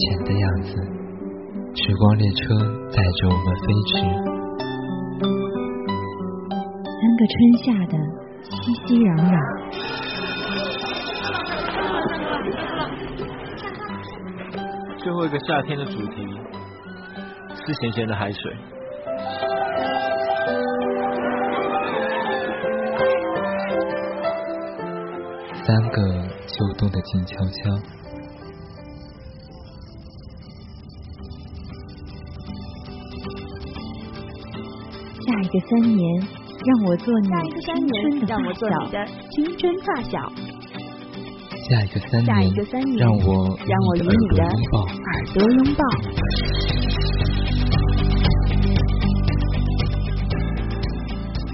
前的样子。时光列车载着我们飞驰。三个春夏的熙熙攘攘。最后一个夏天的主题是咸咸的海水。三个秋冬的静悄悄。个三年，让我做你青春的发小。青春发小。下一个三年，下一个三年，让我让我与你的耳朵拥抱。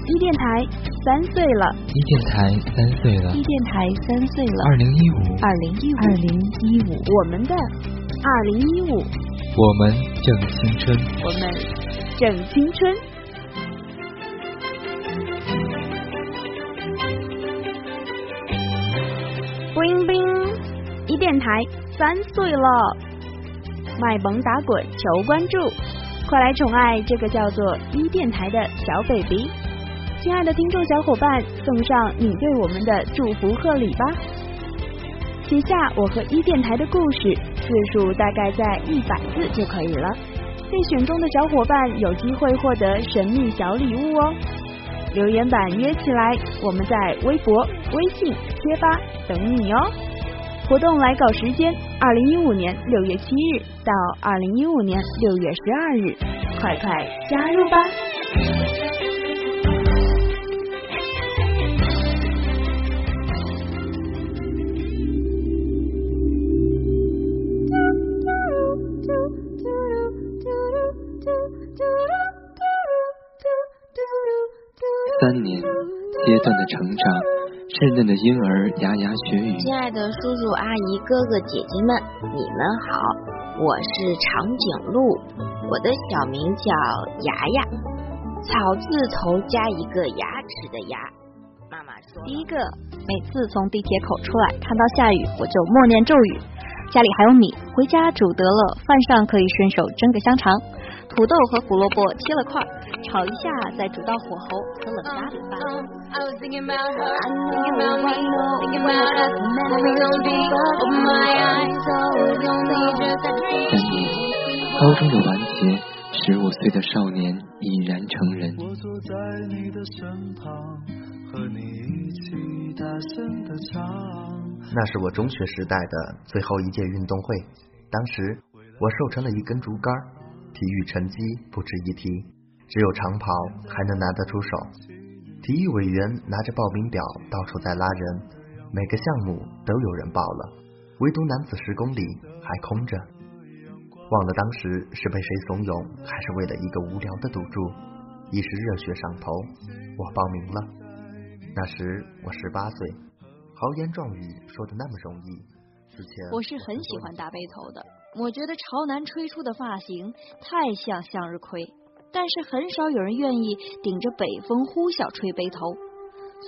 一电台三岁了，一电台三岁了，一电台三岁了。二零一五，二零一五，二零一五，我们的二零一五，我们正青春，我们正青春。才三岁了，卖萌打滚求关注，快来宠爱这个叫做一电台的小 baby。亲爱的听众小伙伴，送上你对我们的祝福贺礼吧！写下我和一电台的故事，字数大概在一百字就可以了。被选中的小伙伴有机会获得神秘小礼物哦！留言板约起来，我们在微博、微信、贴吧等你哦。活动来稿时间：二零一五年六月七日到二零一五年六月十二日，快快加入吧！三年阶段的成长，稚嫩的婴儿牙牙学语。亲爱的叔叔阿姨哥哥姐姐们，你们好，我是长颈鹿，我的小名叫牙牙，草字头加一个牙齿的牙。妈妈说，第一个，每次从地铁口出来，看到下雨，我就默念咒语。家里还有米，回家煮得了，饭上可以顺手蒸个香肠。土豆和胡萝卜切了块，炒一下，再煮到火候，和冷咖喱拌。三年，高中的完结，十五岁的少年已然成人。那是我中学时代的最后一届运动会，当时我瘦成了一根竹竿。体育成绩不值一提，只有长跑还能拿得出手。体育委员拿着报名表到处在拉人，每个项目都有人报了，唯独男子十公里还空着。忘了当时是被谁怂恿，还是为了一个无聊的赌注，一时热血上头，我报名了。那时我十八岁，豪言壮语说的那么容易。我是很喜欢大背头的。我觉得朝南吹出的发型太像向日葵，但是很少有人愿意顶着北风呼啸吹背头，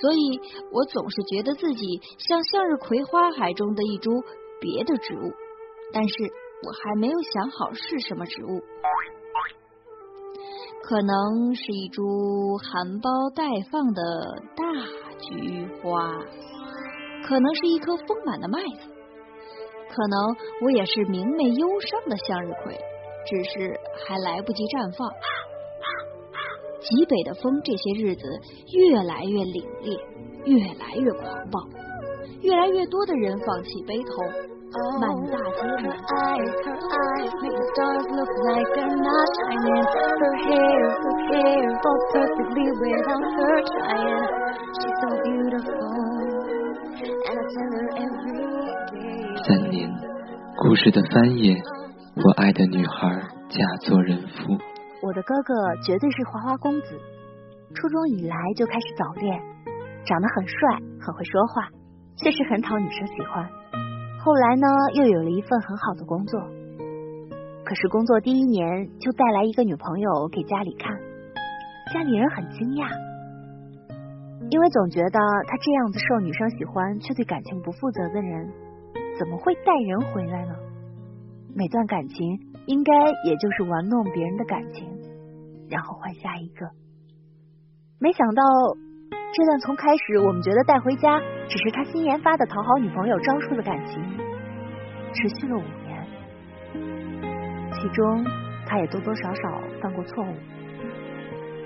所以我总是觉得自己像向日葵花海中的一株别的植物，但是我还没有想好是什么植物，可能是一株含苞待放的大菊花，可能是一颗丰满的麦子。可能我也是明媚忧伤的向日葵，只是还来不及绽放。极北的风这些日子越来越凛冽，越来越狂暴，越来越多的人放弃悲痛，满大街的。三年，故事的翻页，我爱的女孩嫁作人妇。我的哥哥绝对是花花公子，初中以来就开始早恋，长得很帅，很会说话，确实很讨女生喜欢。后来呢，又有了一份很好的工作，可是工作第一年就带来一个女朋友给家里看，家里人很惊讶，因为总觉得他这样子受女生喜欢却对感情不负责的人。怎么会带人回来呢？每段感情应该也就是玩弄别人的感情，然后换下一个。没想到这段从开始我们觉得带回家只是他新研发的讨好女朋友招数的感情，持续了五年，其中他也多多少少犯过错误，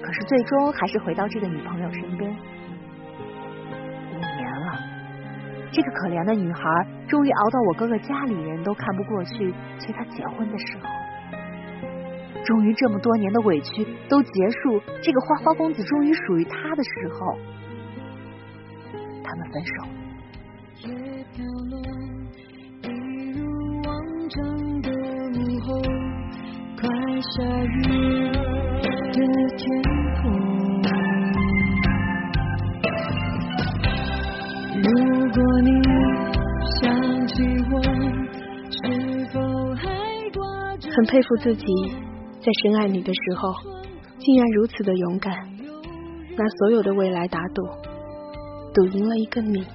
可是最终还是回到这个女朋友身边。这个可怜的女孩终于熬到我哥哥家里人都看不过去催她结婚的时候。终于这么多年的委屈都结束，这个花花公子终于属于他的时候，他们分手。如很佩服自己。在深爱你的时候，竟然如此的勇敢，拿所有的未来打赌，赌赢了一个你，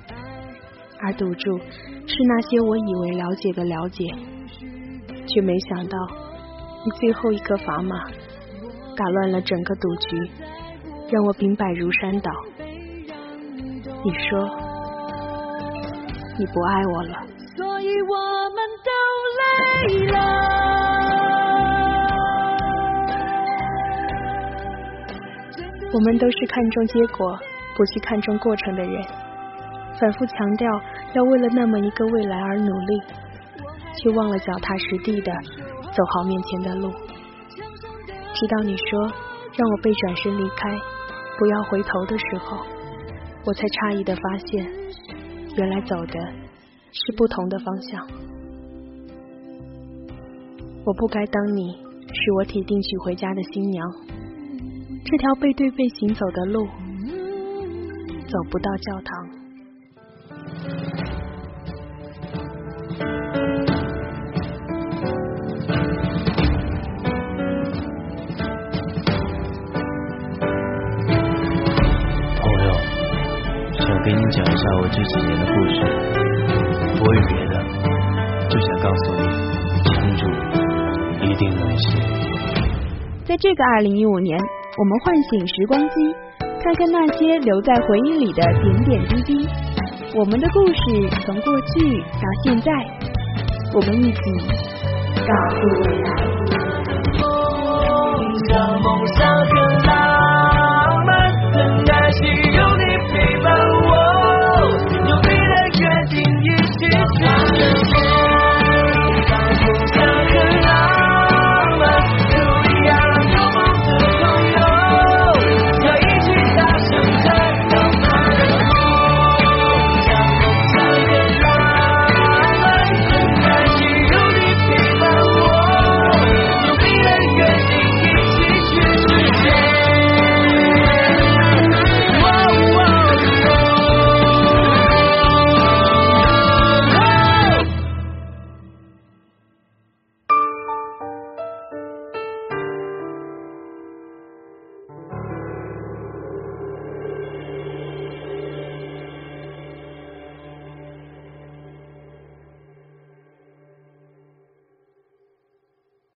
而赌注是那些我以为了解的了解，却没想到你最后一个砝码打乱了整个赌局，让我兵败如山倒。你说你不爱我了，所以我们都累了。我们都是看重结果，不去看重过程的人，反复强调要为了那么一个未来而努力，却忘了脚踏实地的走好面前的路。直到你说让我被转身离开，不要回头的时候，我才诧异的发现，原来走的是不同的方向。我不该当你是我铁定娶回家的新娘。这条背对背行走的路，走不到教堂。朋友，想给你讲一下我这几年的故事，不为别的，就想告诉你，撑住，一定能行。在这个二零一五年。我们唤醒时光机，看看那些留在回忆里的点点滴滴。我们的故事从过去到现在，我们一起告诉未来。